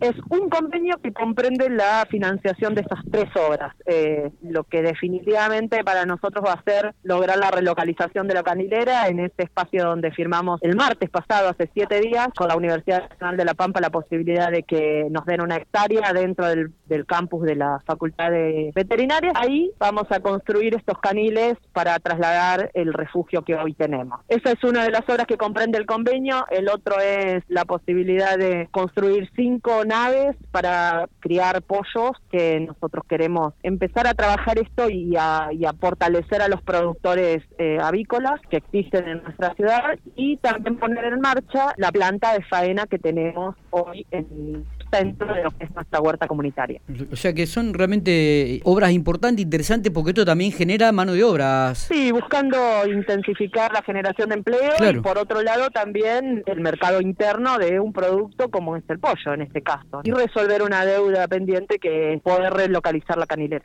Es un convenio que comprende la financiación de estas tres obras, eh, lo que definitivamente para nosotros va a ser lograr la relocalización de la canilera en este espacio donde firmamos el martes pasado, hace siete días, con la Universidad Nacional de La Pampa la posibilidad de que nos den una hectárea dentro del, del campus de la Facultad de Veterinaria. Ahí vamos a construir estos caniles para trasladar el refugio que hoy tenemos. Esa es una de las obras que comprende el convenio, el otro es la posibilidad de construir cinco naves para criar pollos, que nosotros queremos empezar a trabajar esto y a, fortalecer a los productores eh, avícolas que existen en nuestra ciudad y también poner en marcha la planta de faena que tenemos hoy en dentro de lo que es nuestra huerta comunitaria. O sea que son realmente obras importantes, interesantes, porque esto también genera mano de obras. Sí, buscando intensificar la generación de empleo y por otro lado también el mercado interno de un producto como es el pollo en este caso. Y resolver una deuda pendiente que poder relocalizar la canilera.